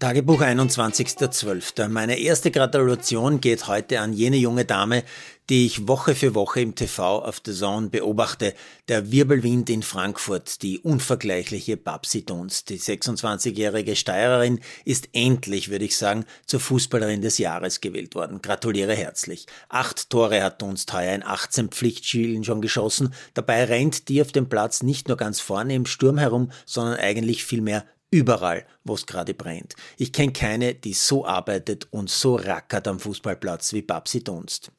Tagebuch 21.12. Meine erste Gratulation geht heute an jene junge Dame, die ich Woche für Woche im TV auf The Zone beobachte. Der Wirbelwind in Frankfurt, die unvergleichliche Babsi Dunst. Die 26-jährige Steirerin ist endlich, würde ich sagen, zur Fußballerin des Jahres gewählt worden. Gratuliere herzlich. Acht Tore hat Dunst heuer in 18 Pflichtspielen schon geschossen. Dabei rennt die auf dem Platz nicht nur ganz vorne im Sturm herum, sondern eigentlich vielmehr Überall, wo es gerade brennt. Ich kenne keine, die so arbeitet und so rackert am Fußballplatz wie Babsi Dunst.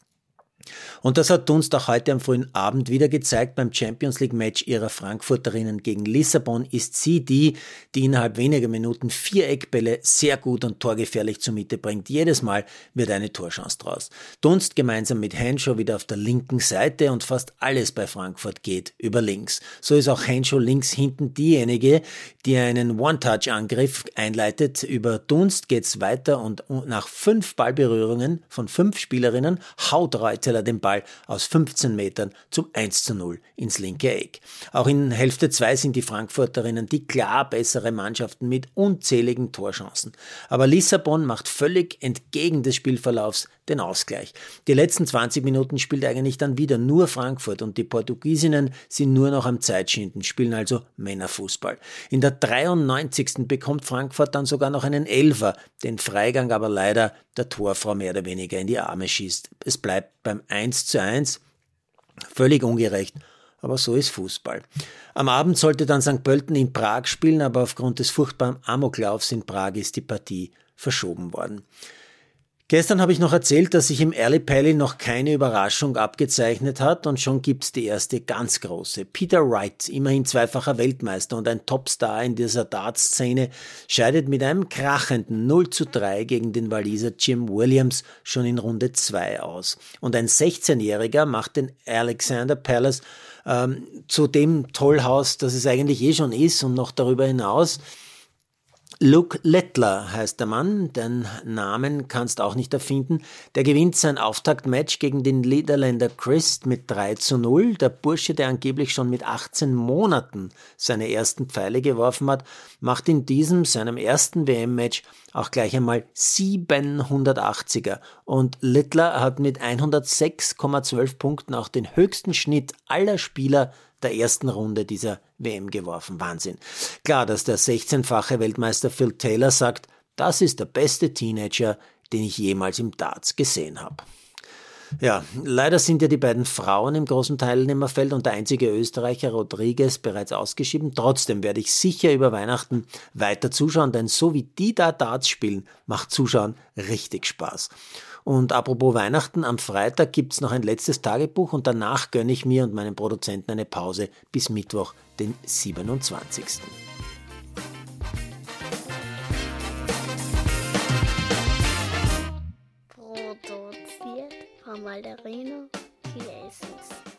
Und das hat Dunst auch heute am frühen Abend wieder gezeigt. Beim Champions League Match ihrer Frankfurterinnen gegen Lissabon ist sie die, die innerhalb weniger Minuten vier Eckbälle sehr gut und torgefährlich zur Mitte bringt. Jedes Mal wird eine Torchance draus. Dunst gemeinsam mit Henshaw wieder auf der linken Seite und fast alles bei Frankfurt geht über links. So ist auch Henshaw links hinten diejenige, die einen One-Touch-Angriff einleitet. Über Dunst geht's weiter und nach fünf Ballberührungen von fünf Spielerinnen haut Reuter Gisela den Ball aus 15 Metern zum 1 zu 0 ins linke Eck. Auch in Hälfte 2 sind die Frankfurterinnen die klar bessere Mannschaften mit unzähligen Torchancen. Aber Lissabon macht völlig entgegen des Spielverlaufs den Ausgleich. Die letzten 20 Minuten spielt eigentlich dann wieder nur Frankfurt und die Portugiesinnen sind nur noch am Zeitschinden, spielen also Männerfußball. In der 93. bekommt Frankfurt dann sogar noch einen Elfer, den Freigang aber leider der Torfrau mehr oder weniger in die Arme schießt. Es bleibt beim 1 zu 1. Völlig ungerecht, aber so ist Fußball. Am Abend sollte dann St. Pölten in Prag spielen, aber aufgrund des furchtbaren Amoklaufs in Prag ist die Partie verschoben worden. Gestern habe ich noch erzählt, dass sich im Early Pally noch keine Überraschung abgezeichnet hat und schon gibt's die erste ganz große. Peter Wright, immerhin zweifacher Weltmeister und ein Topstar in dieser Dartszene, scheidet mit einem krachenden 0 zu 3 gegen den Waliser Jim Williams schon in Runde 2 aus. Und ein 16-Jähriger macht den Alexander Palace ähm, zu dem Tollhaus, das es eigentlich eh schon ist und noch darüber hinaus. Luke Lettler heißt der Mann, den Namen kannst auch nicht erfinden. Der gewinnt sein Auftaktmatch gegen den Niederländer Christ mit 3 zu 0. Der Bursche, der angeblich schon mit 18 Monaten seine ersten Pfeile geworfen hat, macht in diesem, seinem ersten WM-Match auch gleich einmal 780er. Und Littler hat mit 106,12 Punkten auch den höchsten Schnitt aller Spieler der ersten Runde dieser WM geworfen. Wahnsinn. Klar, dass der 16-fache Weltmeister Phil Taylor sagt, das ist der beste Teenager, den ich jemals im Darts gesehen habe. Ja, leider sind ja die beiden Frauen im großen Teilnehmerfeld und der einzige Österreicher Rodriguez bereits ausgeschieden. Trotzdem werde ich sicher über Weihnachten weiter zuschauen, denn so wie die da Darts spielen, macht Zuschauen richtig Spaß. Und apropos Weihnachten, am Freitag gibt's noch ein letztes Tagebuch und danach gönne ich mir und meinem Produzenten eine Pause bis Mittwoch, den 27. Produziert von Malderino Chiesens.